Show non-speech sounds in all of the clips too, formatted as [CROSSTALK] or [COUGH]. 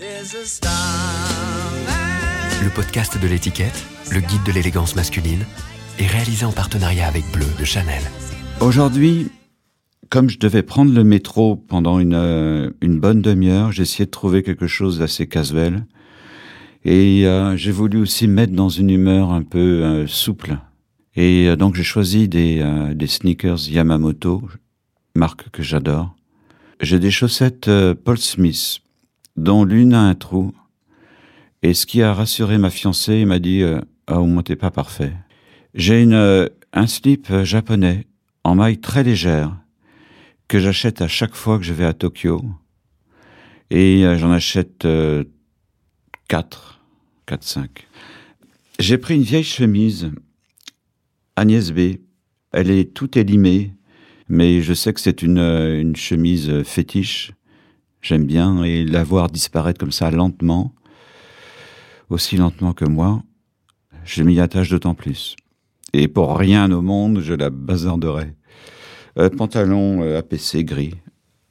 Le podcast de l'étiquette, le guide de l'élégance masculine, est réalisé en partenariat avec Bleu de Chanel. Aujourd'hui, comme je devais prendre le métro pendant une, euh, une bonne demi-heure, j'ai essayé de trouver quelque chose d'assez casuel. Et euh, j'ai voulu aussi me mettre dans une humeur un peu euh, souple. Et donc j'ai choisi des, des sneakers Yamamoto, marque que j'adore. J'ai des chaussettes Paul Smith, dont l'une a un trou. Et ce qui a rassuré ma fiancée, il m'a dit Ah, au moins pas parfait. J'ai une, un slip japonais en maille très légère que j'achète à chaque fois que je vais à Tokyo. Et euh, j'en achète euh, 4, 4, 5. J'ai pris une vieille chemise Agnès B. Elle est tout élimée, mais je sais que c'est une, euh, une chemise fétiche. J'aime bien et la voir disparaître comme ça lentement, aussi lentement que moi, je m'y attache d'autant plus. Et pour rien au monde, je la bazarderai. Euh, pantalon euh, APC gris,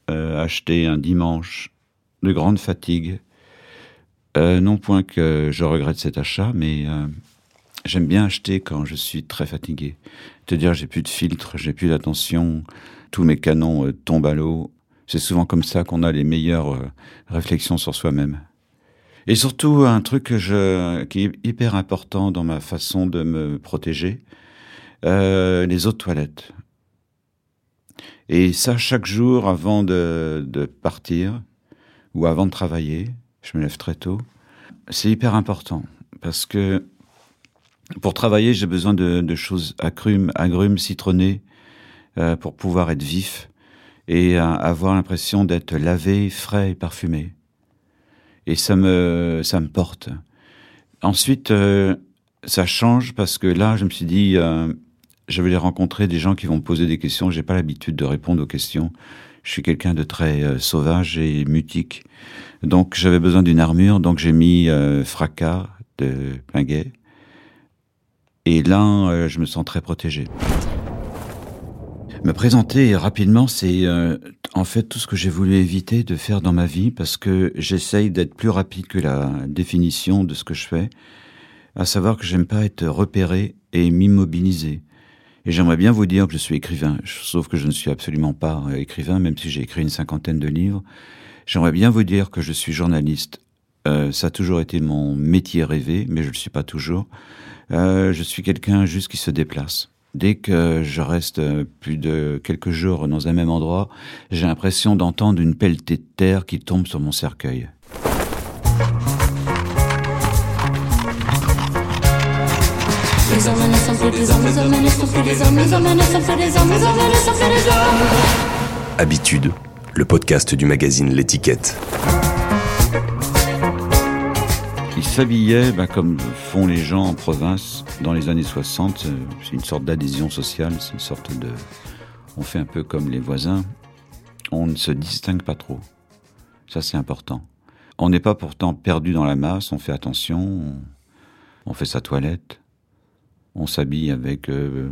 euh, acheté un dimanche de grande fatigue. non point que je regrette cet achat, mais j'aime bien acheter quand je suis très fatigué. Te dire j'ai plus de filtre, j'ai plus d'attention, tous mes canons tombent à l'eau. C'est souvent comme ça qu'on a les meilleures réflexions sur soi-même. Et surtout, un truc que je, qui est hyper important dans ma façon de me protéger, les eaux de toilette. Et ça, chaque jour avant de, de, partir ou avant de travailler, je me lève très tôt, c'est hyper important parce que pour travailler, j'ai besoin de, de, choses agrumes, agrumes citronnées euh, pour pouvoir être vif et avoir l'impression d'être lavé, frais et parfumé. Et ça me, ça me porte. Ensuite, euh, ça change parce que là, je me suis dit, euh, je vais rencontrer des gens qui vont me poser des questions. J'ai pas l'habitude de répondre aux questions. Je suis quelqu'un de très euh, sauvage et mutique. Donc j'avais besoin d'une armure, donc j'ai mis fracas de Pinguet. Et là, je me sens très protégé. Me présenter rapidement, c'est euh, en fait tout ce que j'ai voulu éviter de faire dans ma vie parce que j'essaye d'être plus rapide que la définition de ce que je fais, à savoir que j'aime pas être repéré et m'immobiliser. Et j'aimerais bien vous dire que je suis écrivain, sauf que je ne suis absolument pas euh, écrivain, même si j'ai écrit une cinquantaine de livres. J'aimerais bien vous dire que je suis journaliste. Euh, ça a toujours été mon métier rêvé, mais je ne le suis pas toujours. Euh, je suis quelqu'un juste qui se déplace. Dès que je reste euh, plus de quelques jours dans un même endroit, j'ai l'impression d'entendre une pelletée de terre qui tombe sur mon cercueil. Habitude, le podcast du magazine L'étiquette. Ils s'habillaient bah, comme font les gens en province dans les années 60. C'est une sorte d'adhésion sociale, c'est une sorte de... On fait un peu comme les voisins. On ne se distingue pas trop. Ça, c'est important. On n'est pas pourtant perdu dans la masse, on fait attention, on, fait sa toilette on s'habille avec euh,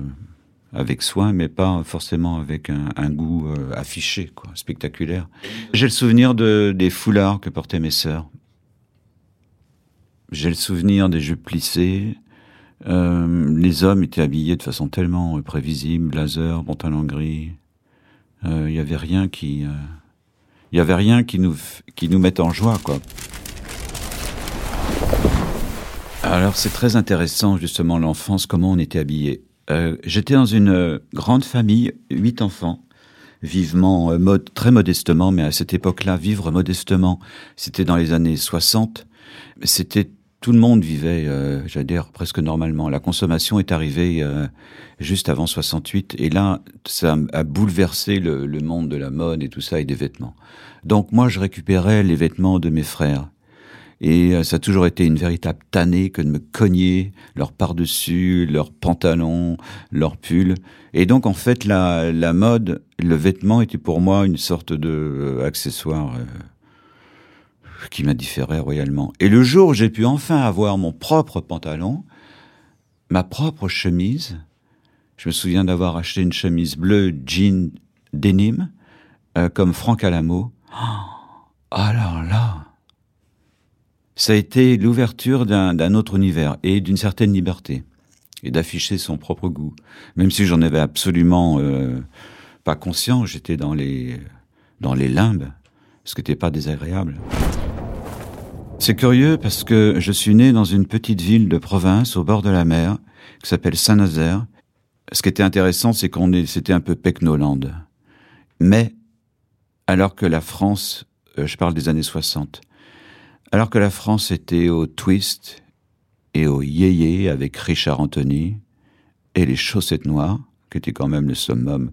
avec soin, mais pas forcément avec un, un goût euh, affiché, quoi, spectaculaire. J'ai le souvenir de, des foulards que portaient mes sœurs. J'ai le souvenir des jupes plissées. Euh, les hommes étaient habillés de façon tellement euh, prévisible, blazer, pantalon gris. Il euh, y avait rien qui, il y avait rien qui nous qui nous mette en joie, quoi. Alors c'est très intéressant justement l'enfance, comment on était habillé. J'étais dans une grande famille, huit enfants, vivement, mode, très modestement, mais à cette époque-là, vivre modestement, c'était dans les années 60. C'était tout le monde vivait, euh, j'allais dire presque normalement. La consommation est arrivée euh, juste avant 68, et là, ça a bouleversé le, monde de la mode et tout ça et des vêtements. Donc moi, je récupérais les vêtements de mes frères. Et euh, ça a toujours été une véritable tannée que de me cogner leur par-dessus, leurs pantalons, leurs pulls. Et donc, en fait, la, la mode, le vêtement était pour moi une sorte de euh, accessoire qui m'indifférait royalement. Et le jour où j'ai pu enfin avoir mon propre pantalon, ma propre chemise, je me souviens d'avoir acheté une chemise bleue jean denim, euh, comme Franck Alamo. Oh, alors là, ça a été l'ouverture d'un autre univers et d'une certaine liberté et d'afficher son propre goût. Même si j'en avais absolument euh, pas conscient, j'étais dans les dans les limbes, ce qui n'était pas désagréable. C'est curieux parce que je suis né dans une petite ville de province au bord de la mer qui s'appelle Saint-Nazaire. Ce qui était intéressant, c'est qu'on est, c'était un peu Pecnoland. Mais, alors que la France, euh, je parle des années 60, alors que la France était au twist et au yéyé avec Richard Anthony et les chaussettes noires, qui étaient quand même le summum,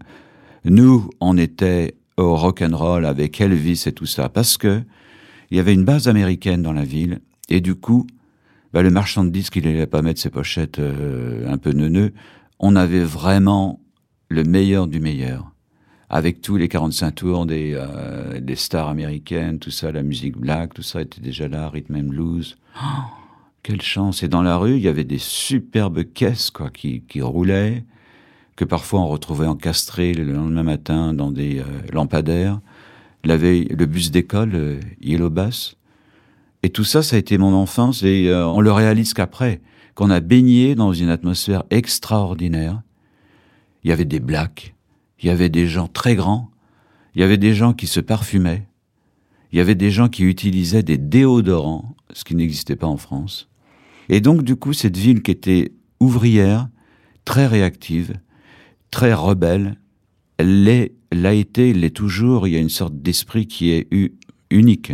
nous, on était au rock and roll avec Elvis et tout ça, parce que il y avait une base américaine dans la ville, et du coup, bah, le marchand de disques, il n'allait pas mettre ses pochettes euh, un peu neuneux. On avait vraiment le meilleur du meilleur, avec tous les 45 tours des, euh, des stars américaines, tout ça, la musique black, tout ça était déjà là, rhythm and blues. Oh, quelle chance Et dans la rue, il y avait des superbes caisses quoi qui, roulaient que parfois on retrouvait encastrés le lendemain matin dans des euh, lampadaires. La veille, le bus d'école, euh, Yellow Bass. Et tout ça, ça a été mon enfance et euh, on le réalise qu'après, qu'on a baigné dans une atmosphère extraordinaire. Il y avait des blacks, il y avait des gens très grands, il y avait des gens qui se parfumaient, il y avait des gens qui utilisaient des déodorants, ce qui n'existait pas en France. Et donc, du coup, cette ville qui était ouvrière, très réactive, très rebelle. Elle l'a été, elle l'est toujours. Il y a une sorte d'esprit qui est unique.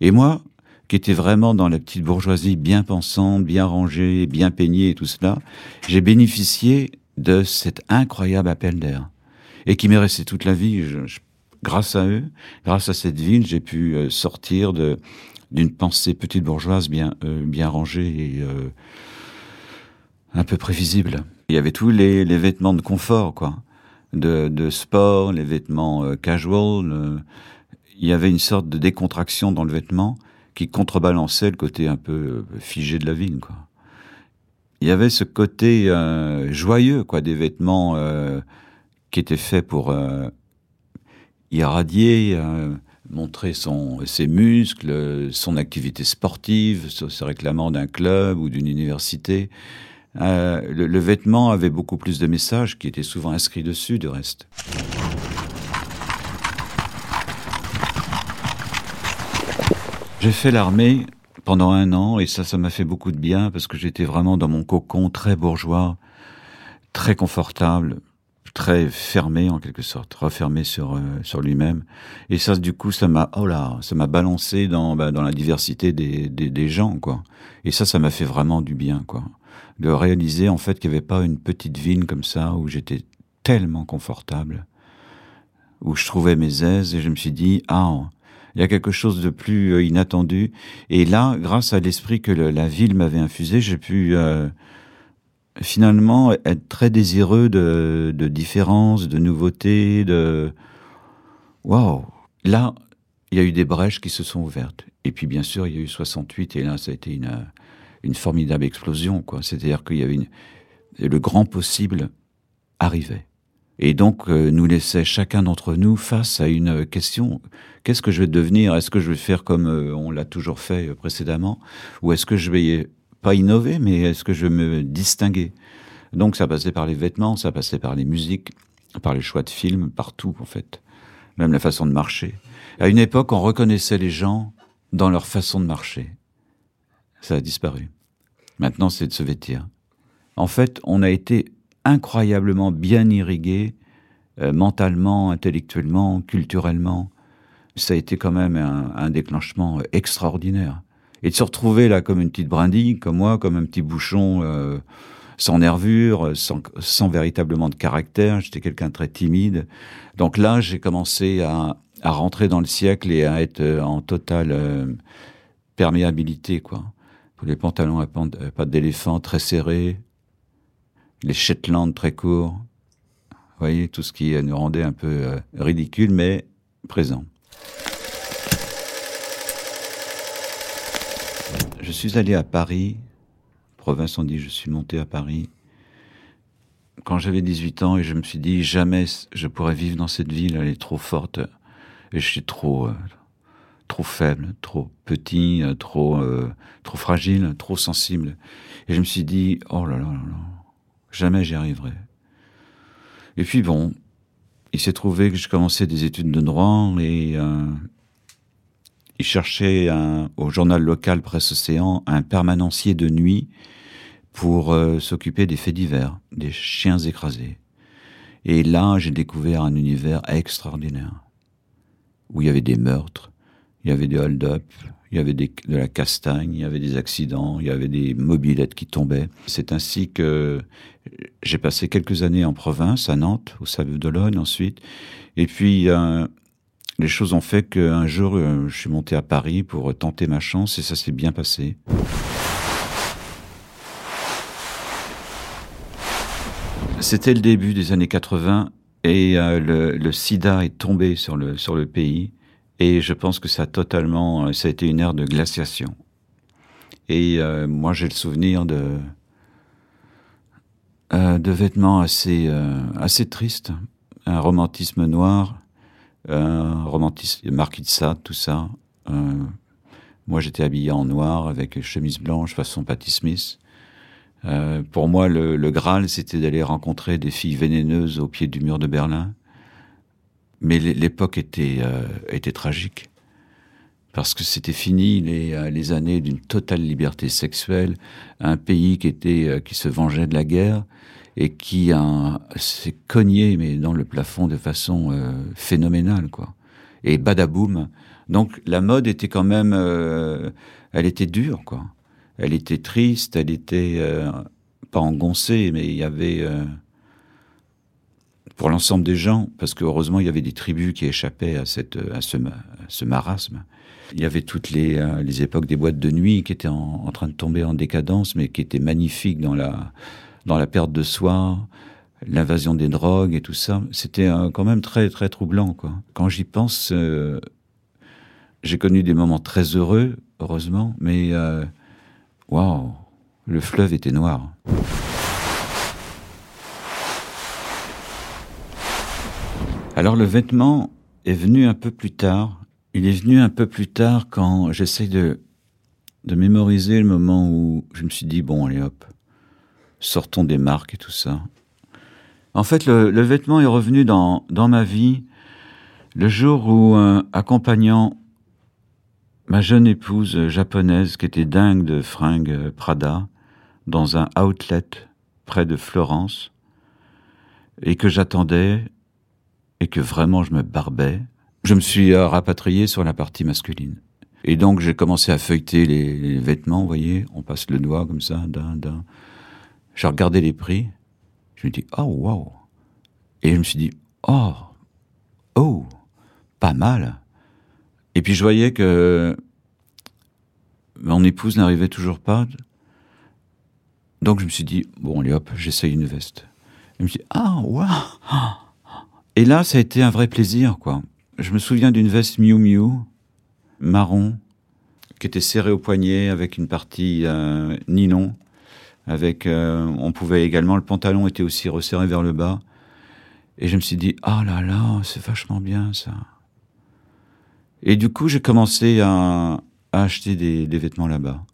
Et moi, qui étais vraiment dans la petite bourgeoisie bien pensante, bien rangée, bien peignée et tout cela, j'ai bénéficié de cet incroyable appel d'air. Et qui m'est resté toute la vie. grâce à eux, grâce à cette ville, j'ai pu euh, sortir de d'une pensée petite bourgeoise bien euh, bien rangée et euh, un peu prévisible. Il y avait tous les, les vêtements de confort, quoi, de, sport, les vêtements euh, casual. Euh, il y avait une sorte de décontraction dans le vêtement qui contrebalançait le côté un peu euh, figé de la ville, quoi. Il y avait ce côté joyeux, quoi, des vêtements qui étaient faits pour irradier, montrer son, ses muscles, son activité sportive, se réclamant d'un club ou d'une université. Euh, le, vêtement avait beaucoup plus de messages qui étaient souvent inscrits dessus, du reste. J'ai fait l'armée pendant un an et ça, ça m'a fait beaucoup de bien parce que j'étais vraiment dans mon cocon très bourgeois, très confortable, très fermé en quelque sorte, refermé sur euh, lui-même. Et ça, du coup, ça m'a oh là, ça m'a balancé dans bah, la diversité des, des, des gens quoi. Et ça, ça m'a fait vraiment du bien quoi de réaliser en fait qu'il n'y avait pas une petite ville comme ça où j'étais tellement confortable, où je trouvais mes aises et je me suis dit ah il y a quelque chose de plus euh, inattendu et là grâce à l'esprit que la ville m'avait infusé j'ai pu euh, finalement être très désireux de, de différence, de nouveautés, de waouh. Là il y a eu des brèches qui se sont ouvertes. Et puis bien sûr il y a eu 68 et là ça a été une une formidable explosion, quoi. C'est-à-dire qu'il y avait une, le grand possible arrivait. Et donc, euh, nous laissait chacun d'entre nous face à une question. Qu'est-ce que je vais devenir? Est-ce que je vais faire comme euh, on l'a toujours fait euh, précédemment? Ou est-ce que je vais, pas innover, mais est-ce que je vais me distinguer? Donc, ça passait par les vêtements, ça passait par les musiques, par les choix de films, partout, en fait. Même la façon de marcher. À une époque, on reconnaissait les gens dans leur façon de marcher ça a disparu. Maintenant, c'est de se vêtir. En fait, on a été incroyablement bien irrigué, euh, mentalement, intellectuellement, culturellement. Ça a été quand même un, déclenchement extraordinaire. Et de se retrouver là comme une petite brindille, comme moi, comme un petit bouchon euh, sans nervure, sans, sans, véritablement de caractère. J'étais quelqu'un de très timide. Donc là, j'ai commencé à, à, rentrer dans le siècle et à être en totale euh, perméabilité, quoi les pantalons à pattes d'éléphant très serrés, les Shetland très courts. Vous voyez, tout ce qui nous rendait un peu euh, ridicule, mais présent. Je suis allé à Paris, province on dit, je suis monté à Paris, quand j'avais 18 ans et je me suis dit, jamais je pourrais vivre dans cette ville, elle est trop forte, et je suis trop, euh, trop faible, trop petit, euh, trop, euh, trop fragile, trop sensible. Et je me suis dit, oh là là là là, jamais j'y arriverai. Et puis bon, il s'est trouvé que je commençais des études de droit et euh, il cherchait au journal local Presse Océan un permanencier de nuit pour s'occuper des faits divers, des chiens écrasés. Et là, j'ai découvert un univers extraordinaire, où il y avait des meurtres, il y avait des hold-up, il y avait de la castagne, il y avait des accidents, il y avait des mobilettes qui tombaient. C'est ainsi que j'ai passé quelques années en province, à Nantes, au Sable d'Olonne ensuite. Et puis, les choses ont fait qu'un jour, euh, je suis monté à Paris pour tenter ma chance et ça s'est bien passé. C'était le début des années 80 et euh, le, le, sida est tombé sur le, sur le pays et je pense que ça a totalement, euh, ça a été une ère de glaciation. Et euh, moi j'ai le souvenir de, euh, de vêtements assez, euh, assez tristes, un romantisme noir, un romantisme marquis de Sade, tout ça. Euh, moi j'étais habillé en noir avec chemise blanche façon Patti Smith. Euh, pour moi, le, le Graal, c'était d'aller rencontrer des filles vénéneuses au pied du mur de Berlin. Mais l'époque était, euh, était tragique. Parce que c'était fini les, euh, les années d'une totale liberté sexuelle, un pays qui, était, euh, qui se vengeait de la guerre et qui s'est cogné mais dans le plafond de façon phénoménale. quoi. Et badaboum. Donc la mode était quand même... Elle était dure, quoi elle était triste, elle était pas engoncée, mais il y avait pour l'ensemble des gens, parce que heureusement il y avait des tribus qui échappaient à cette à ce, à ce marasme. Il y avait toutes les, euh, les époques des boîtes de nuit qui étaient en, train de tomber en décadence, mais qui étaient magnifiques dans la dans la perte de soi, l'invasion des drogues et tout ça. C'était euh, quand même très très troublant quoi. Quand j'y pense, euh, j'ai connu des moments très heureux, heureusement, mais Waouh, le fleuve était noir. Alors le vêtement est venu un peu plus tard. Il est venu un peu plus tard quand j'essaie de, mémoriser le moment où je me suis dit, bon, allez hop, sortons des marques et tout ça. En fait, le, vêtement est revenu dans, dans ma vie le jour où, accompagnant ma jeune épouse japonaise qui était dingue de fringues Prada dans un outlet près de Florence et que j'attendais et que vraiment je me barbais, je me suis rapatrié sur la partie masculine. Et donc j'ai commencé à feuilleter les, vêtements, vous voyez, on passe le doigt comme ça, d'un, d'un. J'ai regardé les prix, je me dis, oh wow. Et je me suis dit, oh, oh, pas mal. Et puis je voyais que mon épouse n'arrivait toujours pas. Donc je me suis dit, bon, allez hop, j'essaye une veste. Je me dit, ah, waouh Et là, ça a été un vrai plaisir, quoi. Je me souviens d'une veste Miu Miu, marron, qui était serrée au poignet avec une partie euh, nylon. Avec, euh, on pouvait également, le pantalon était aussi resserré vers le bas. Et je me suis dit, ah là là, c'est vachement bien ça. Et du coup, j'ai commencé à, acheter des, des vêtements là-bas.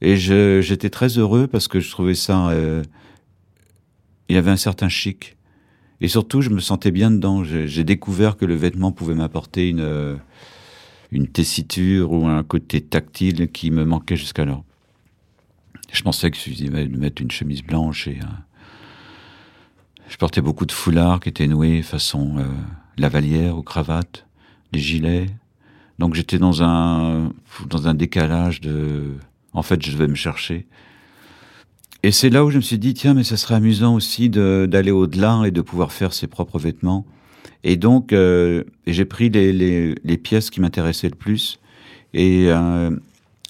Et j'étais très heureux parce que je trouvais ça. Euh, il y avait un certain chic. Et surtout, je me sentais bien dedans. J'ai découvert que le vêtement pouvait m'apporter une, une tessiture ou un côté tactile qui me manquait jusqu'alors. Je pensais qu'il suffisait de mettre une chemise blanche et. Euh, je portais beaucoup de foulards qui étaient noués façon euh, lavalière ou cravate des gilets. Donc j'étais dans un dans un décalage de. En fait, je devais me chercher. Et c'est là où je me suis dit tiens, mais ça serait amusant aussi d'aller au-delà et de pouvoir faire ses propres vêtements. Et donc euh, j'ai pris les, les, pièces qui m'intéressaient le plus. Et euh,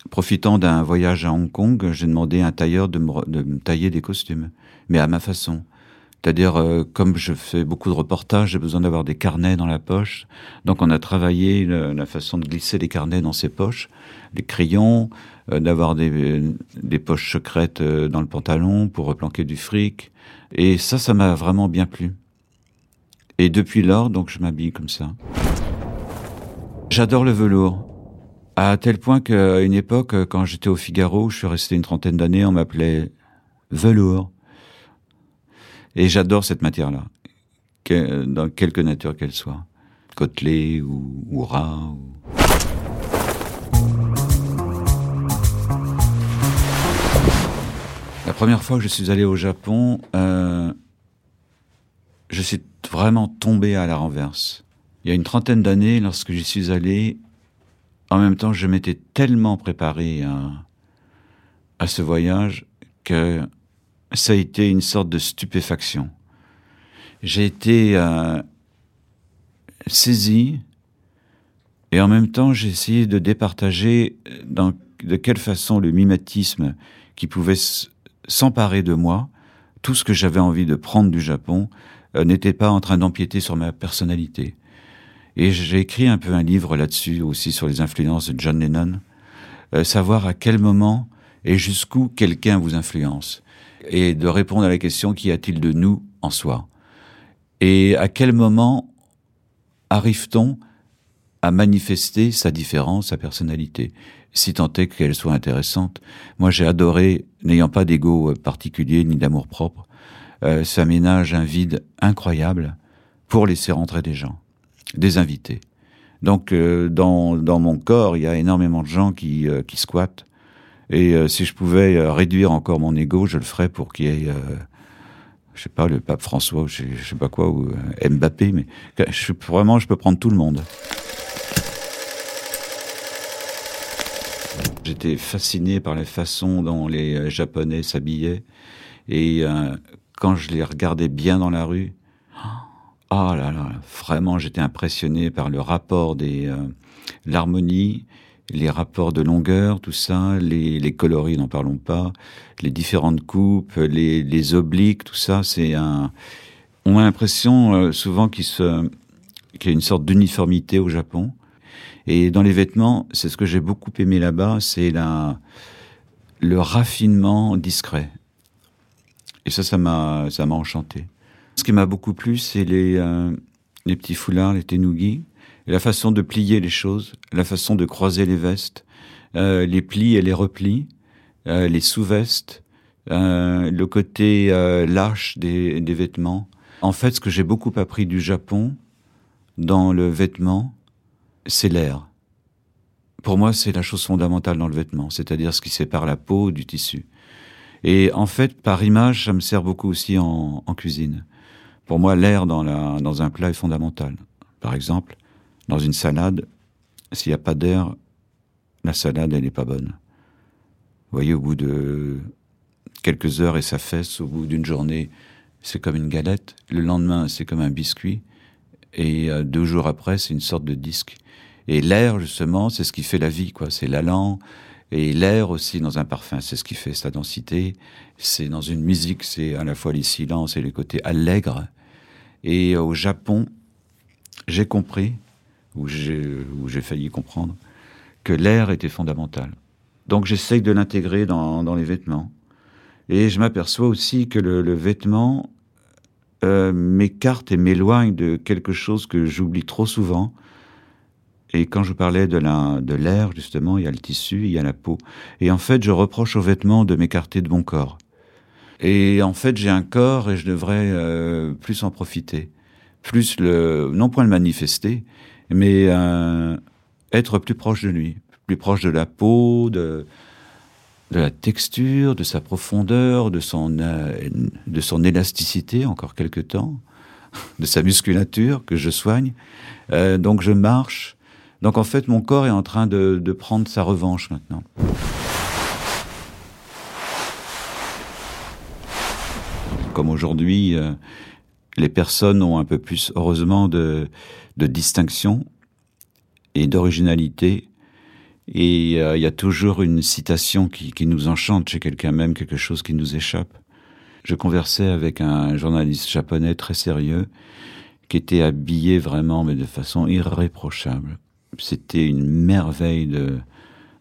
profitant d'un voyage à Hong Kong, j'ai demandé à un tailleur de me, tailler des costumes, mais à ma façon. C'est-à-dire, euh, comme je fais beaucoup de reportages, j'ai besoin d'avoir des carnets dans la poche. Donc, on a travaillé la façon de glisser les carnets dans ses poches, les crayons, d'avoir des, des, poches secrètes euh, dans le pantalon pour replanquer du fric. Et ça, ça m'a vraiment bien plu. Et depuis lors, donc, je m'habille comme ça. J'adore le velours. À tel point qu'à une époque, quand j'étais au Figaro, je suis resté une trentaine d'années, on m'appelait velours. Et j'adore cette matière-là, dans quelque nature qu'elle soit. Côtelé ou, ou rat. Ou... première fois que je suis allé au Japon, euh, je suis vraiment tombé à la renverse. Il y a une trentaine d'années, lorsque j'y suis allé, en même temps, je m'étais tellement préparé à, ce voyage que ça a été une sorte de stupéfaction. J'ai été euh, saisi et en même temps j'ai essayé de départager dans, de quelle façon le mimétisme qui pouvait s'emparer de moi, tout ce que j'avais envie de prendre du Japon, euh, n'était pas en train d'empiéter sur ma personnalité. Et j'ai écrit un peu un livre là-dessus, aussi sur les influences de John Lennon, euh, savoir à quel moment et jusqu'où quelqu'un vous influence, et de répondre à la question qu'y a-t-il de nous en soi, et à quel moment arrive-t-on à manifester sa différence, sa personnalité, si tant est qu'elle soit intéressante. Moi, j'ai adoré, n'ayant pas d'ego particulier ni d'amour propre, euh, ça ménage un vide incroyable pour laisser rentrer des gens, des invités. Donc, euh, dans, dans mon corps, il y a énormément de gens qui, euh, qui squattent. Et euh, si je pouvais euh, réduire encore mon ego, je le ferais pour qu'il y ait je sais pas, le pape François, je je sais pas quoi, ou Mbappé, mais je, vraiment, je peux prendre tout le monde. J'étais fasciné par la façon dont les Japonais s'habillaient. Et euh, quand je les regardais bien dans la rue, oh [GASPS] là là, vraiment, j'étais impressionné par le rapport des euh, l'harmonie, les rapports de longueur, tout ça, les, les coloris, n'en parlons pas, les différentes coupes, les, les obliques, tout ça, c'est un. On a l'impression euh, souvent qu'il qu'il y a une sorte d'uniformité au Japon. Et dans les vêtements, c'est ce que j'ai beaucoup aimé là-bas, c'est la, le raffinement discret. Et ça, ça m'a, ça m'a enchanté. Ce qui m'a beaucoup plu, c'est les, euh, les petits foulards, les tenugi, et la façon de plier les choses, la façon de croiser les vestes, euh, les plis et les replis, euh, les sous-vestes, le côté lâche des, des vêtements. En fait, ce que j'ai beaucoup appris du Japon dans le vêtement, c'est l'air. Pour moi, c'est la chose fondamentale dans le vêtement, c'est-à-dire ce qui sépare la peau du tissu. Et en fait, par image, ça me sert beaucoup aussi en, cuisine. Pour moi, l'air dans, dans un plat est fondamental. Par exemple, dans une salade, s'il n'y a pas d'air, la salade, elle n'est pas bonne. Vous voyez, au bout de quelques heures et ça fesse, au bout d'une journée, c'est comme une galette. Le lendemain, c'est comme un biscuit. Et euh, deux jours après, c'est une sorte de disque. Et l'air, justement, c'est ce qui fait la vie, quoi. C'est l'allant. Et l'air aussi dans un parfum, c'est ce qui fait sa densité. C'est dans une musique, c'est à la fois les silences et les côtés allègres. Et au Japon, j'ai compris, ou j'ai failli comprendre, que l'air était fondamental. Donc j'essaye de l'intégrer dans, les vêtements. Et je m'aperçois aussi que le, le vêtement euh, m'écarte et m'éloigne de quelque chose que j'oublie trop souvent, et quand je parlais de l'air, de justement, il y a le tissu, il y a la peau. Et en fait, je reproche aux vêtements de m'écarter de mon corps. Et en fait, j'ai un corps et je devrais euh, plus en profiter. Plus le, non point le manifester, mais euh, être plus proche de lui. Plus proche de la peau, de, de la texture, de sa profondeur, de son, euh, de son élasticité, encore quelque temps, [LAUGHS] de sa musculature que je soigne. Donc je marche donc en fait, mon corps est en train de, prendre sa revanche maintenant. Comme aujourd'hui, euh, les personnes ont un peu plus, heureusement, de, distinction et d'originalité. Et euh, il y a toujours une citation qui nous enchante chez quelqu'un même, quelque chose qui nous échappe. Je conversais avec un journaliste japonais très sérieux qui était habillé vraiment, mais de façon irréprochable c'était une merveille de,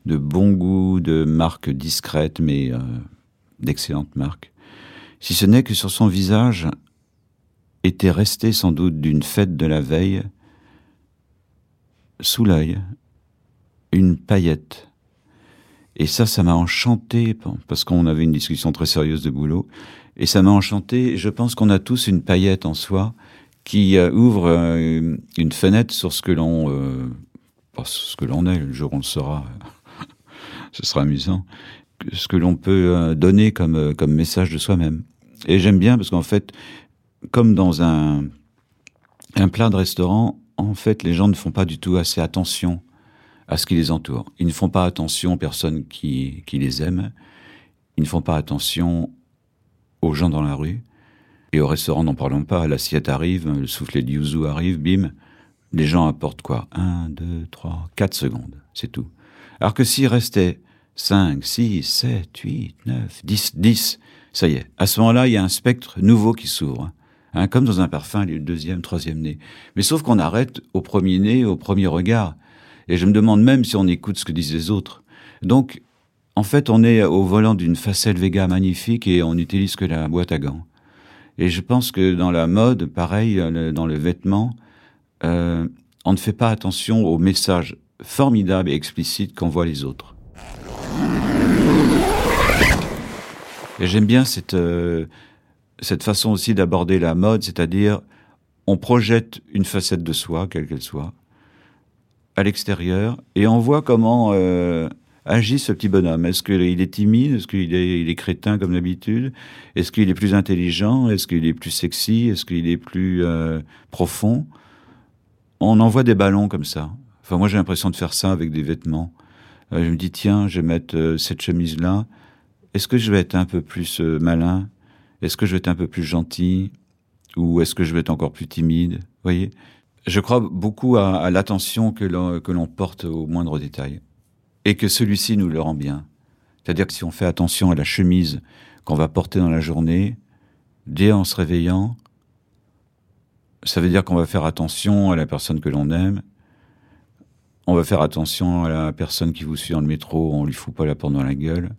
de bon goût, de marque discrète, mais euh, d'excellente marque. Si ce n'est que sur son visage était resté sans doute d'une fête de la veille sous l'œil, une paillette. Et ça, ça m'a enchanté, parce qu'on avait une discussion très sérieuse de boulot, et ça m'a enchanté. Je pense qu'on a tous une paillette en soi qui euh, ouvre euh, une fenêtre sur ce que l'on, euh, ce que l'on est. Le jour où on le saura, [LAUGHS] ce sera amusant. Ce que l'on peut donner comme comme message de soi-même. Et j'aime bien parce qu'en fait, comme dans un un plat de restaurant, en fait, les gens ne font pas du tout assez attention à ce qui les entoure. Ils ne font pas attention aux personnes qui, qui les aiment. Ils ne font pas attention aux gens dans la rue. Et au restaurant, n'en parlons pas. L'assiette arrive, le soufflet de yuzu arrive, bim. Les gens apportent quoi? Un, deux, trois, quatre secondes. C'est tout. Alors que s'il restait 5, 6, 7, 8, 9, 10, 10, ça y est. À ce moment-là, il y a un spectre nouveau qui s'ouvre. Hein, comme dans un parfum, le deuxième, troisième nez. Mais sauf qu'on arrête au premier nez, au premier regard. Et je me demande même si on écoute ce que disent les autres. Donc, en fait, on est au volant d'une facette Vega magnifique et on n'utilise que la boîte à gants. Et je pense que dans la mode, pareil, dans le vêtement, euh, on ne fait pas attention aux messages formidables et explicites qu'envoient les autres. Et j'aime bien cette, euh, cette façon aussi d'aborder la mode, c'est-à-dire on projette une facette de soi, quelle qu'elle soit, à l'extérieur, et on voit comment euh, agit ce petit bonhomme. Est-ce qu'il est timide? Est-ce qu'il est, crétin comme d'habitude? Est-ce qu'il est plus intelligent? Est-ce qu'il est plus sexy? Est-ce qu'il est plus profond? On envoie des ballons comme ça. Enfin, moi j'ai l'impression de faire ça avec des vêtements. Euh, je me dis, tiens, je vais mettre cette chemise-là. Est-ce que je vais être un peu plus malin? Est-ce que je vais être un peu plus gentil? Ou est-ce que je vais être encore plus timide? Voyez? Je crois beaucoup à, l'attention que l'on porte au moindre détail et que celui-ci nous le rend bien. C'est-à-dire que si on fait attention à la chemise qu'on va porter dans la journée, dès en se réveillant, ça veut dire qu'on va faire attention à la personne que l'on aime. On va faire attention à la personne qui vous suit dans le métro, on lui fout pas la porte dans la gueule.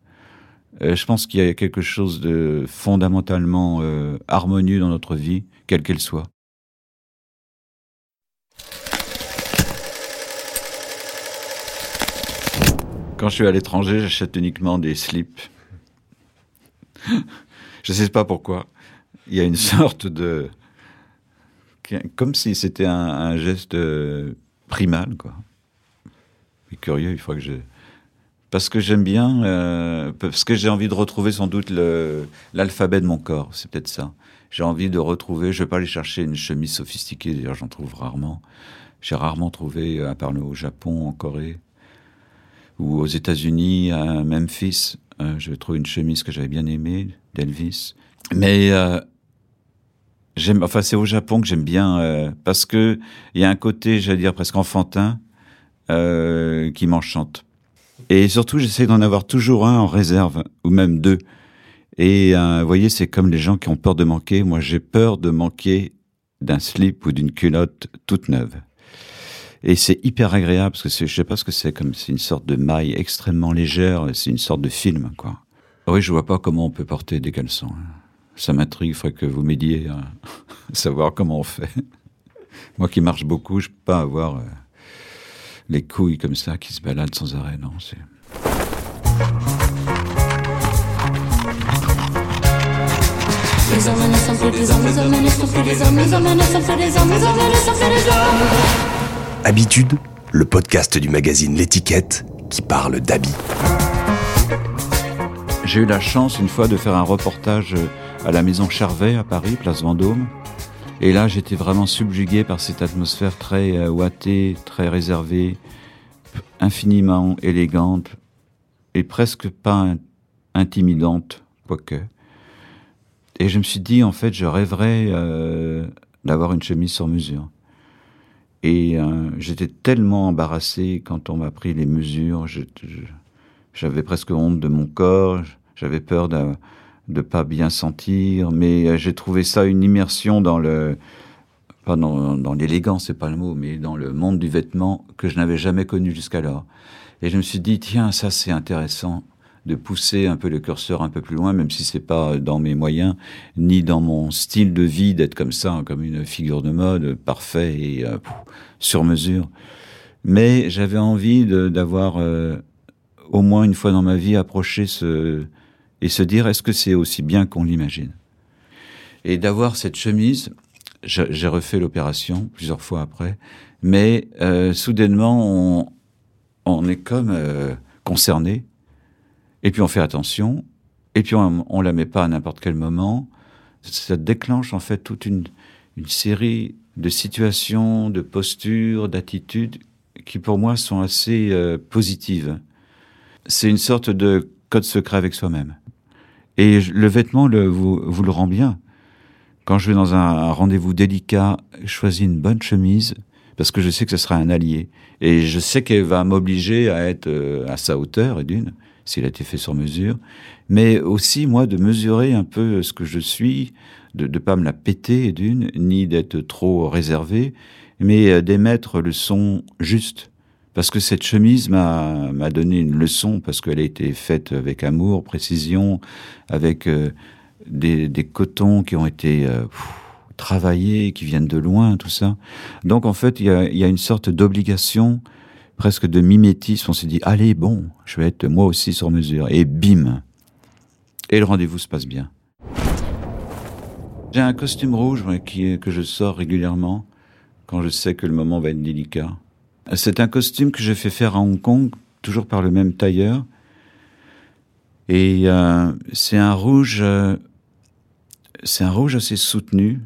Euh, je pense qu'il y a quelque chose de fondamentalement euh, harmonieux dans notre vie, quelle qu'elle soit. Quand je suis à l'étranger, j'achète uniquement des slips. [LAUGHS] je ne sais pas pourquoi. Il y a une sorte de... Comme si c'était un, geste euh, primal, quoi. Curieux, il faut que je parce que j'aime bien, euh, parce que j'ai envie de retrouver sans doute l'alphabet de mon corps, c'est peut-être ça. J'ai envie de retrouver, je vais pas aller chercher une chemise sophistiquée, d'ailleurs j'en trouve rarement. J'ai rarement trouvé, à part au Japon, en Corée, ou aux États-Unis, à Memphis, euh, je vais trouver une chemise que j'avais bien aimée, d'Elvis. Mais euh, j'aime, enfin c'est au Japon que j'aime bien, euh, parce que il y a un côté, j'allais dire presque enfantin, euh, qui m'enchante et surtout, j'essaie d'en avoir toujours un en réserve, ou même deux. Et euh, vous voyez, c'est comme les gens qui ont peur de manquer. Moi, j'ai peur de manquer d'un slip ou d'une culotte toute neuve. Et c'est hyper agréable parce que je sais pas ce que c'est, comme c'est une sorte de maille extrêmement légère. C'est une sorte de film, quoi. Oui, je vois pas comment on peut porter des caleçons. Hein. Ça m'intrigue. Il faudrait que vous m'aidiez à [LAUGHS] savoir comment on fait. Moi qui marche beaucoup, je peux pas avoir. Euh, les couilles comme ça qui se baladent sans arrêt. Non, c'est. Habitude, le podcast du magazine L'étiquette qui parle d'habits. J'ai eu la chance une fois de faire un reportage à la maison Charvet à Paris, place Vendôme. Et là, j'étais vraiment subjugué par cette atmosphère très euh, ouatée, très réservée, infiniment élégante et presque pas intimidante, quoique. Et je me suis dit, en fait, je rêverais euh, d'avoir une chemise sur mesure. Et euh, j'étais tellement embarrassé quand on m'a pris les mesures. J'avais presque honte de mon corps. J'avais peur de de pas bien sentir, mais euh, j'ai trouvé ça une immersion dans le pas dans, l'élégance, c'est pas le mot, mais dans le monde du vêtement que je n'avais jamais connu jusqu'alors. Et je me suis dit tiens, ça c'est intéressant de pousser un peu le curseur un peu plus loin, même si c'est pas dans mes moyens, ni dans mon style de vie d'être comme ça, comme une figure de mode, parfait et euh, sur mesure. Mais j'avais envie d'avoir euh, au moins une fois dans ma vie approché ce et se dire est-ce que c'est aussi bien qu'on l'imagine? Et d'avoir cette chemise, j'ai refait l'opération plusieurs fois après, mais euh, soudainement on, est comme euh, concerné, et puis on fait attention, et puis on, on la met pas à n'importe quel moment. Ça déclenche en fait toute une, une série de situations, de postures, d'attitudes qui pour moi sont assez euh, positives. C'est une sorte de code secret avec soi-même. Et le vêtement le, vous, vous le rend bien. Quand je vais dans un, rendez-vous délicat, je choisis une bonne chemise parce que je sais que ce sera un allié. Et je sais qu'elle va m'obliger à être euh, à sa hauteur, et d'une, s'il a été fait sur mesure. Mais aussi, moi, de mesurer un peu ce que je suis, de ne pas me la péter, d'une, ni d'être trop réservé, mais euh, d'émettre le son juste. Parce que cette chemise m'a donné une leçon, parce qu'elle a été faite avec amour, précision, avec euh, des, cotons qui ont été euh, travaillés, qui viennent de loin, tout ça. Donc en fait, il y a, une sorte d'obligation, presque de mimétisme. On s'est dit, allez, bon, je vais être moi aussi sur mesure. Et bim Et le rendez-vous se passe bien. J'ai un costume rouge que je sors régulièrement quand je sais que le moment va être délicat. C'est un costume que j'ai fait faire à Hong Kong, toujours par le même tailleur. Et euh, c'est un rouge, euh, c'est un rouge assez soutenu.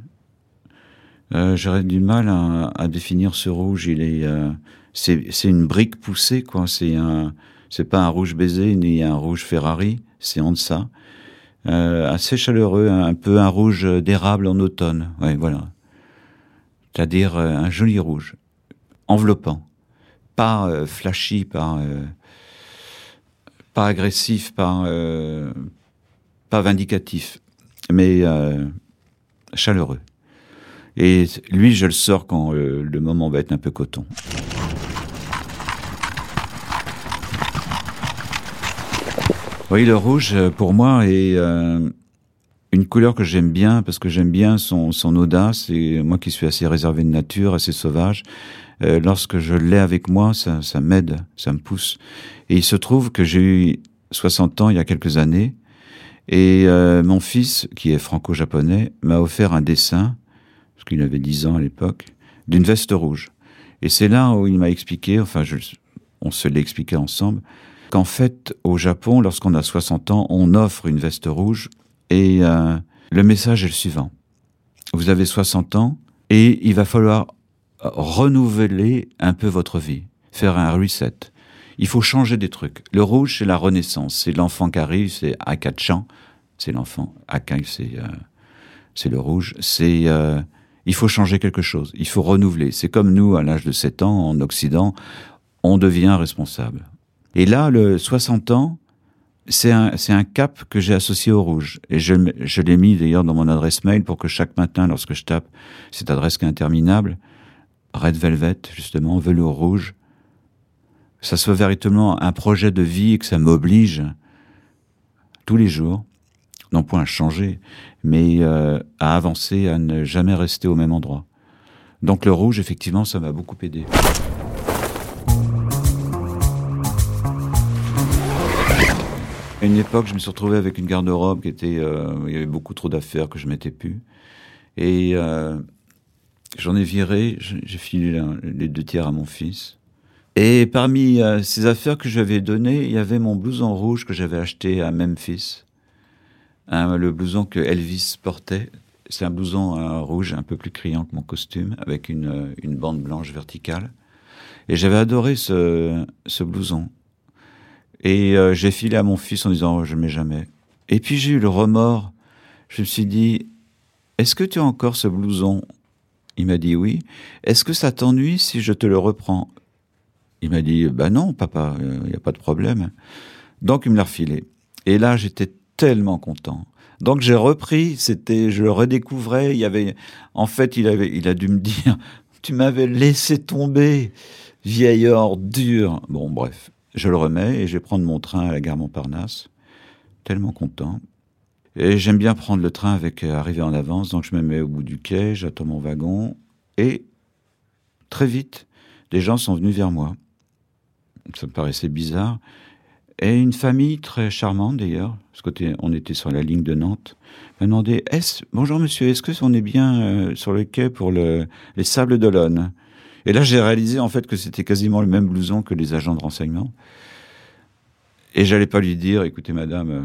Euh, J'aurais du mal à, à, définir ce rouge. Il est, euh, c'est une brique poussée, quoi. C'est un, c'est pas un rouge baiser ni un rouge Ferrari. C'est en deçà. Euh, assez chaleureux, un peu un rouge d'érable en automne. Ouais, voilà. C'est-à-dire un joli rouge, enveloppant pas euh, flashy, pas, euh, pas agressif, pas, euh, pas vindicatif, mais chaleureux. Et lui, je le sors quand le moment va être un peu coton. Oui, le rouge, pour moi, est une couleur que j'aime bien parce que j'aime bien son, son audace et moi qui suis assez réservé de nature, assez sauvage, euh, lorsque je l'ai avec moi, ça, ça m'aide, ça me pousse. Et il se trouve que j'ai eu 60 ans il y a quelques années et euh, mon fils, qui est franco-japonais, m'a offert un dessin, parce qu'il avait 10 ans à l'époque, d'une veste rouge. Et c'est là où il m'a expliqué, enfin je, on se l'est expliqué ensemble, qu'en fait au Japon, lorsqu'on a 60 ans, on offre une veste rouge et euh, le message est le suivant. Vous avez 60 ans et il va falloir renouveler un peu votre vie, faire un reset. Il faut changer des trucs. Le rouge, c'est la renaissance. C'est l'enfant qui arrive, c'est Akachan, c'est l'enfant. Akai, c'est euh, c'est le rouge. C'est euh, il faut changer quelque chose. Il faut renouveler. C'est comme nous, à l'âge de 7 ans, en Occident, on devient responsable. Et là, le 60 ans, c'est un, cap que j'ai associé au rouge. Et je, je l'ai mis d'ailleurs dans mon adresse mail pour que chaque matin, lorsque je tape cette adresse qui est interminable, Red Velvet, justement, velours rouge, ça soit véritablement un projet de vie et que ça m'oblige tous les jours, non point à changer, mais euh, à avancer, à ne jamais rester au même endroit. Donc le rouge, effectivement, ça m'a beaucoup aidé. À une époque, je me suis retrouvé avec une garde-robe qui était, euh, il y avait beaucoup trop d'affaires que je mettais plus, et euh, j'en ai viré, j'ai filé les deux tiers à mon fils. Et parmi euh, ces affaires que j'avais données, il y avait mon blouson rouge que j'avais acheté à Memphis, hein, le blouson que Elvis portait. C'est un blouson rouge un peu plus criant que mon costume, avec une, une bande blanche verticale. Et j'avais adoré ce, ce blouson. Et euh, j'ai filé à mon fils en disant oh, je ne mets jamais. Et puis j'ai eu le remords. Je me suis dit est-ce que tu as encore ce blouson? Il m'a dit oui. Est-ce que ça t'ennuie si je te le reprends? Il m'a dit bah non papa, il euh, n'y a pas de problème. Donc il me l'a refilé. Et là j'étais tellement content. Donc j'ai repris, c'était, je le redécouvrais. Il y avait, en fait, il avait, il a dû me [LAUGHS] dire, tu m'avais laissé tomber, vieille ordure. Bon, bref. Je le remets et je vais prendre mon train à la gare Montparnasse. Tellement content. Et j'aime bien prendre le train avec euh, arriver en avance, donc je me mets au bout du quai, j'attends mon wagon et très vite, des gens sont venus vers moi. Ça me paraissait bizarre. Et une famille très charmante d'ailleurs, parce qu'on était sur la ligne de Nantes, m'a demandé Bonjour monsieur, est-ce que on est bien euh, sur le quai pour le, les Sables d'Olonne? Et là, j'ai réalisé en fait que c'était quasiment le même blouson que les agents de renseignement. Et j'allais pas lui dire Écoutez, madame. Euh,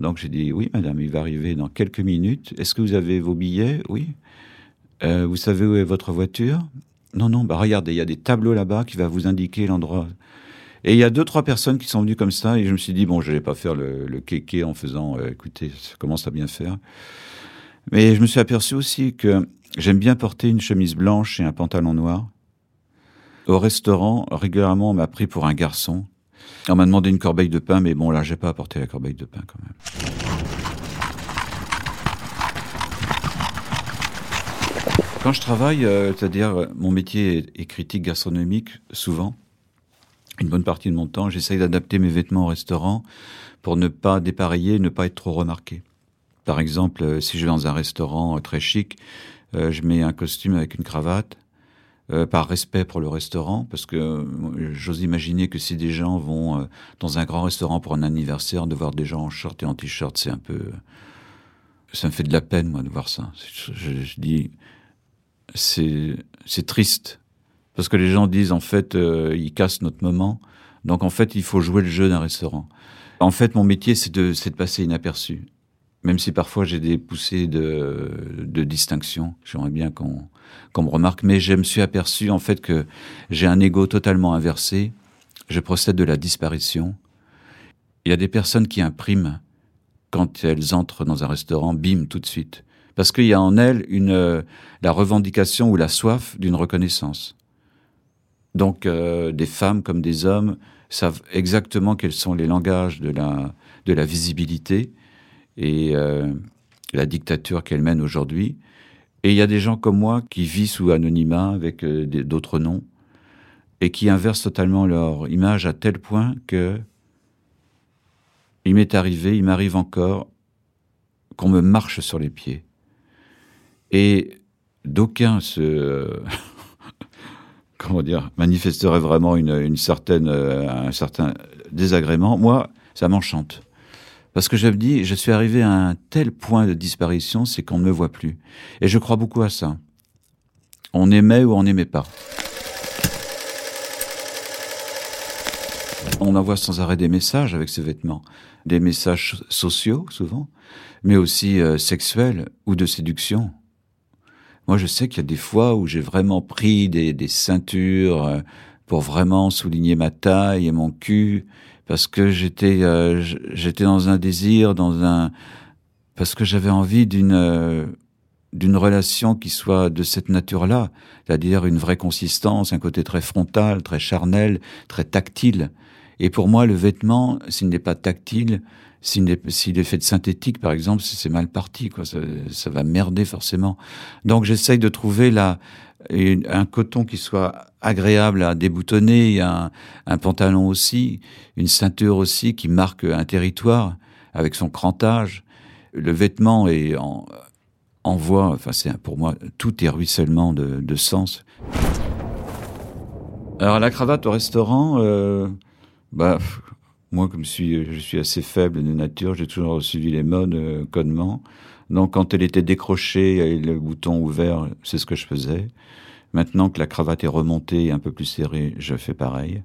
donc j'ai dit Oui, madame, il va arriver dans quelques minutes. Est-ce que vous avez vos billets? Oui. Euh, vous savez où est votre voiture? Non, non, bah regardez, il y a des tableaux là-bas qui va vous indiquer l'endroit. Et il y a deux, trois personnes qui sont venues comme ça, et je me suis dit, bon, je vais pas faire le, le kéké en faisant, euh, écoutez, ça commence à bien faire. Mais je me suis aperçu aussi que j'aime bien porter une chemise blanche et un pantalon noir. Au restaurant, régulièrement, on m'a pris pour un garçon. On m'a demandé une corbeille de pain, mais bon, là, j'ai pas apporté la corbeille de pain quand même. Quand je travaille, euh, c'est-à-dire mon métier est critique gastronomique, souvent, une bonne partie de mon temps, j'essaye d'adapter mes vêtements au restaurant pour ne pas dépareiller, ne pas être trop remarqué. Par exemple, euh, si je vais dans un restaurant euh, très chic, euh, je mets un costume avec une cravate, par respect pour le restaurant, parce que j'ose imaginer que si des gens vont dans un grand restaurant pour un anniversaire, de voir des gens en short et en t-shirt, c'est un peu... Ça me fait de la peine, moi, de voir ça. Je, dis, c'est triste parce que les gens disent, en fait, euh, ils cassent notre moment. Donc, en fait, il faut jouer le jeu d'un restaurant. En fait, mon métier, c'est de, de passer inaperçu. Même si parfois j'ai des poussées de, distinction. J'aimerais bien qu'on me remarque. Mais je me suis aperçu, en fait, que j'ai un ego totalement inversé. Je procède de la disparition. Il y a des personnes qui impriment quand elles entrent dans un restaurant, bim, tout de suite. Parce qu'il y a en elles une, la revendication ou la soif d'une reconnaissance. Donc euh, des femmes comme des hommes savent exactement quels sont les langages de la, de la visibilité et euh, la dictature qu'elle mène aujourd'hui. Et il y a des gens comme moi qui vivent sous anonymat avec euh, d'autres noms et qui inversent totalement leur image à tel point que il m'est arrivé, il m'arrive encore qu'on me marche sur les pieds. Et d'aucuns se [LAUGHS] comment dire, manifesterait vraiment une, certaine, euh, un certain désagrément, moi, ça m'enchante. Parce que je me dis, je suis arrivé à un tel point de disparition, c'est qu'on ne me voit plus. Et je crois beaucoup à ça. On aimait ou on n'aimait pas. On envoie sans arrêt des messages avec ces vêtements. Des messages sociaux, souvent, mais aussi euh, sexuels ou de séduction. Moi, je sais qu'il y a des fois où j'ai vraiment pris des, ceintures euh, pour vraiment souligner ma taille et mon cul, parce que j'étais euh, j'étais dans un désir, dans un parce que j'avais envie d'une euh, d'une relation qui soit de cette nature-là, c'est-à-dire une vraie consistance, un côté très frontal, très charnel, très tactile. Et pour moi, le vêtement, s'il n'est pas tactile, s'il est, fait de synthétique, par exemple, c'est mal parti, quoi. Ça, va merder forcément. Donc j'essaye de trouver là un coton qui soit agréable à déboutonner, un, pantalon aussi, une ceinture aussi qui marque un territoire avec son crantage. Le vêtement est en, envoie, enfin c'est pour moi, tout est ruissellement de, de sens. Alors la cravate au restaurant, euh, bah moi, comme je suis, je suis assez faible de nature, j'ai toujours suivi les modes euh, codement. Donc, quand elle était décrochée et le bouton ouvert, c'est ce que je faisais. Maintenant que la cravate est remontée et un peu plus serrée, je fais pareil.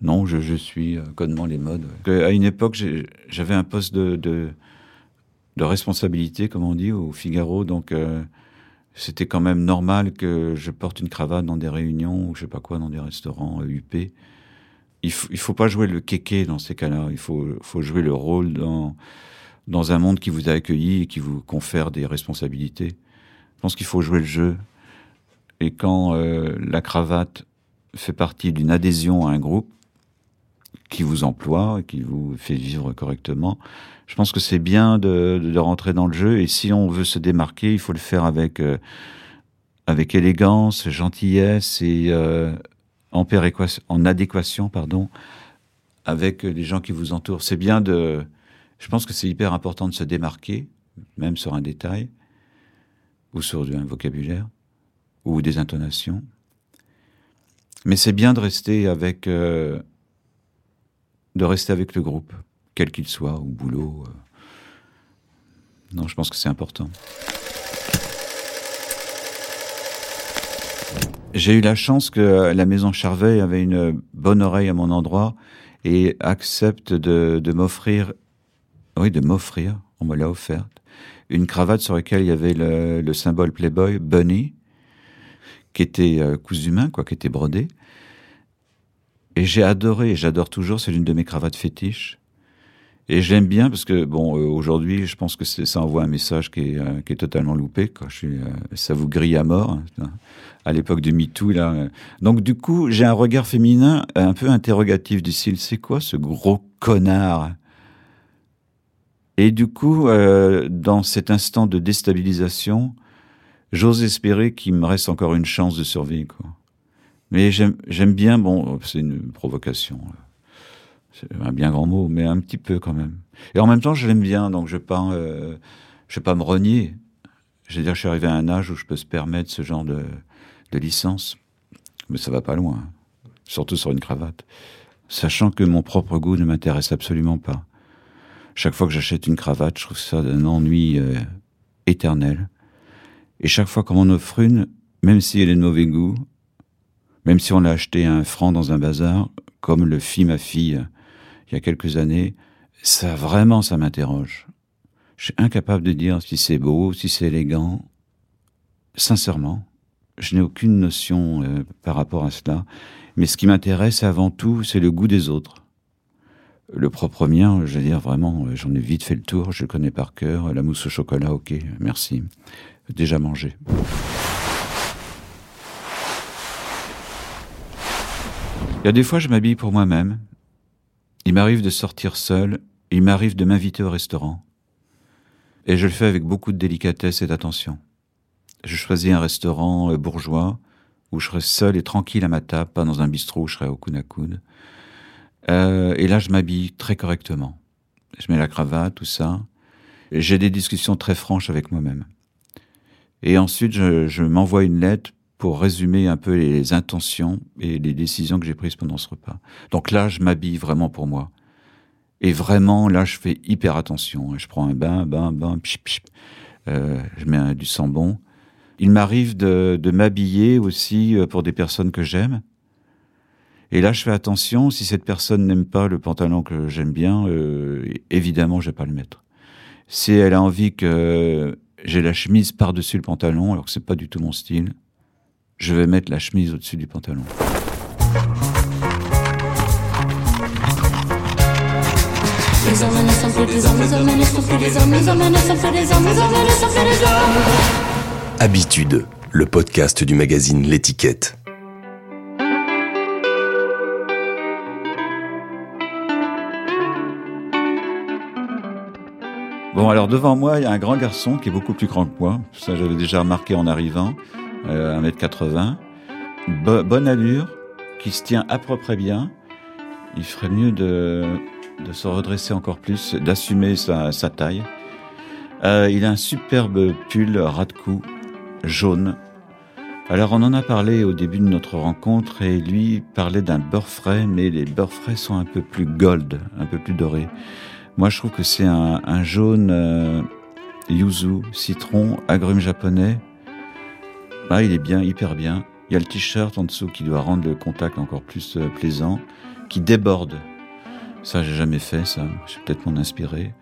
Non, je, je suis euh, codement les modes. À une époque, j'avais un poste de, de, de, responsabilité, comme on dit, au Figaro. Donc, euh, c'était quand même normal que je porte une cravate dans des réunions ou je sais pas quoi, dans des restaurants UP il faut, il faut pas jouer le kéké dans ces cas-là. Il faut, faut jouer le rôle dans, dans un monde qui vous a accueilli et qui vous confère des responsabilités. Je pense qu'il faut jouer le jeu. Et quand euh, la cravate fait partie d'une adhésion à un groupe qui vous emploie, et qui vous fait vivre correctement, je pense que c'est bien de, rentrer dans le jeu. Et si on veut se démarquer, il faut le faire avec, euh, avec élégance, gentillesse et euh, en, en adéquation pardon, avec les gens qui vous entourent. C'est bien de... Je pense que c'est hyper important de se démarquer, même sur un détail, ou sur un vocabulaire, ou des intonations. Mais c'est bien de rester avec, euh, de rester avec le groupe, quel qu'il soit, au boulot. euh. Non, je pense que c'est important. J'ai eu la chance que la maison Charvet avait une bonne oreille à mon endroit et accepte de, de m'offrir, oui, de m'offrir, on me l'a offerte, une cravate sur laquelle il y avait le, le symbole Playboy, Bunny, qui était euh, cousu main, quoi, qui était brodé. Et j'ai adoré, et j'adore toujours, c'est l'une de mes cravates fétiches. Et j'aime bien parce que, bon, euh, aujourd'hui, je pense que ça envoie un message qui est, euh, qui est totalement loupé. Quoi. Ça vous grille à mort. hein, à l'époque du MeToo, là. Donc, du coup, j'ai un regard féminin un peu interrogatif du style c'est quoi ce gros connard? Et du coup, euh, dans cet instant de déstabilisation, j'ose espérer qu'il me reste encore une chance de survie. Mais j'aime bien, bon, c'est une provocation. C'est un bien grand mot, mais un petit peu quand même. Et en même temps, je l'aime bien, donc je ne euh, vais pas me renier. Je veux dire, je suis arrivé à un âge où je peux se permettre ce genre de, de licence. Mais ça va pas loin. Surtout sur une cravate. Sachant que mon propre goût ne m'intéresse absolument pas. Chaque fois que j'achète une cravate, je trouve ça d'un ennui euh, éternel. Et chaque fois qu'on m'en offre une, même si elle est de mauvais goût, même si on l'a acheté à un franc dans un bazar, comme le fit ma fille euh, il y a quelques années, ça vraiment, ça m'interroge. Je suis incapable de dire si c'est beau, si c'est élégant. Sincèrement, je n'ai aucune notion euh, par rapport à cela. Mais ce qui m'intéresse avant tout, c'est le goût des autres. Le propre mien, je veux dire vraiment, euh, j'en ai vite fait le tour, je le connais par cœur. La mousse au chocolat, ok, merci. Déjà mangé. Il y a des fois, je m'habille pour moi-même. Il m'arrive de sortir seul, il m'arrive de m'inviter au restaurant. Et je le fais avec beaucoup de délicatesse et d'attention. Je choisis un restaurant euh, bourgeois où je serai seul et tranquille à ma table, pas dans un bistrot où je serai au coude à coude. Euh, et là, je m'habille très correctement. Je mets la cravate, tout ça. J'ai des discussions très franches avec moi-même. Et ensuite, je, je m'envoie une lettre pour résumer un peu les intentions et les décisions que j'ai prises pendant ce repas. Donc là, je m'habille vraiment pour moi. Et vraiment, là, je fais hyper attention. Je prends un bain, bain, bain, pchit, pchit. Euh, je mets du sambon. Il m'arrive de, de m'habiller aussi euh, pour des personnes que j'aime. Et là, je fais attention. Si cette personne n'aime pas le pantalon que j'aime bien, euh, évidemment, je vais pas le mettre. Si elle a envie que j'ai la chemise par-dessus le pantalon, alors que c'est pas du tout mon style, je vais mettre la chemise au-dessus du pantalon. Les hommes ne sont plus des Bon, alors devant moi, il y a un grand garçon qui est beaucoup plus grand que moi. Ça, j'avais déjà remarqué en arrivant. Euh, 1m80. Bo- bonne allure, qui se tient à peu près bien. Il ferait mieux de, se redresser encore plus, d'assumer sa, sa taille. Euh, il a un superbe pull ras de cou jaune. Alors on en a parlé au début de notre rencontre et lui parlait d'un beurre frais, mais les beurres frais sont un peu plus gold, un peu plus dorés. Moi, je trouve que c'est un, un jaune euh, yuzu, citron, agrumes japonais. Là, il est bien, hyper bien. Il y a le t-shirt en dessous qui doit rendre le contact encore plus euh, plaisant, qui déborde. Ça, j'ai jamais fait, ça. Je vais peut-être m'en inspirer.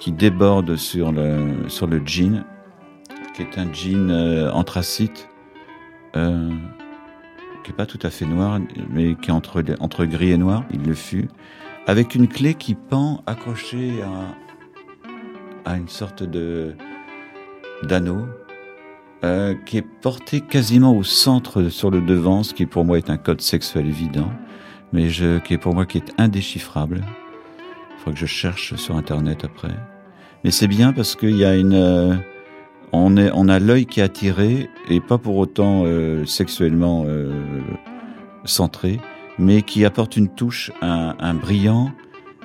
Qui déborde sur le, sur le jean, qui est un jean euh, anthracite, qui est pas tout à fait noir, mais qui est entre, entre gris et noir. Il le fut avec une clé qui pend accrochée à, à une sorte de d'anneau euh, qui est porté quasiment au centre sur le devant, ce qui pour moi est un code sexuel évident, mais je, qui est pour moi qui est indéchiffrable. Il faudra que je cherche sur internet après. Mais c'est bien parce qu'il y a une euh, on est on a l'œil qui est attiré et pas pour autant euh, sexuellement euh, centré mais qui apporte une touche, un, un brillant,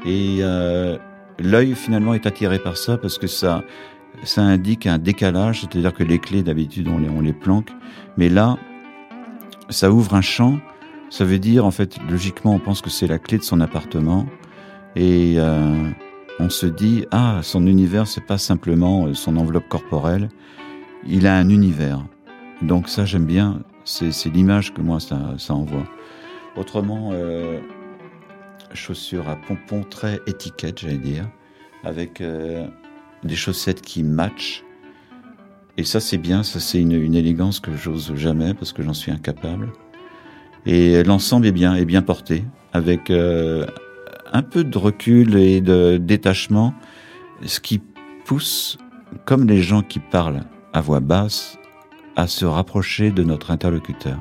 et euh, l'œil finalement est attiré par ça parce que ça, ça indique un décalage, c'est-à-dire que les clés d'habitude on les, planque, mais là, ça ouvre un champ Ça veut dire, en fait, logiquement, on pense que c'est la clé de son appartement. Et euh, on se dit, ah, son univers, c'est pas simplement euh, son enveloppe corporelle. Il a un univers. Donc ça, j'aime bien. C'est c'est l'image que moi, ça, ça envoie. Autrement, euh, chaussures à pompons très étiquette, j'allais dire, avec euh, des chaussettes qui matchent. Et ça, c'est bien. Ça, c'est une, élégance que j'ose jamais parce que j'en suis incapable. Et l'ensemble est bien, est bien porté, avec euh, un peu de recul et de détachement, ce qui pousse, comme les gens qui parlent à voix basse, à se rapprocher de notre interlocuteur.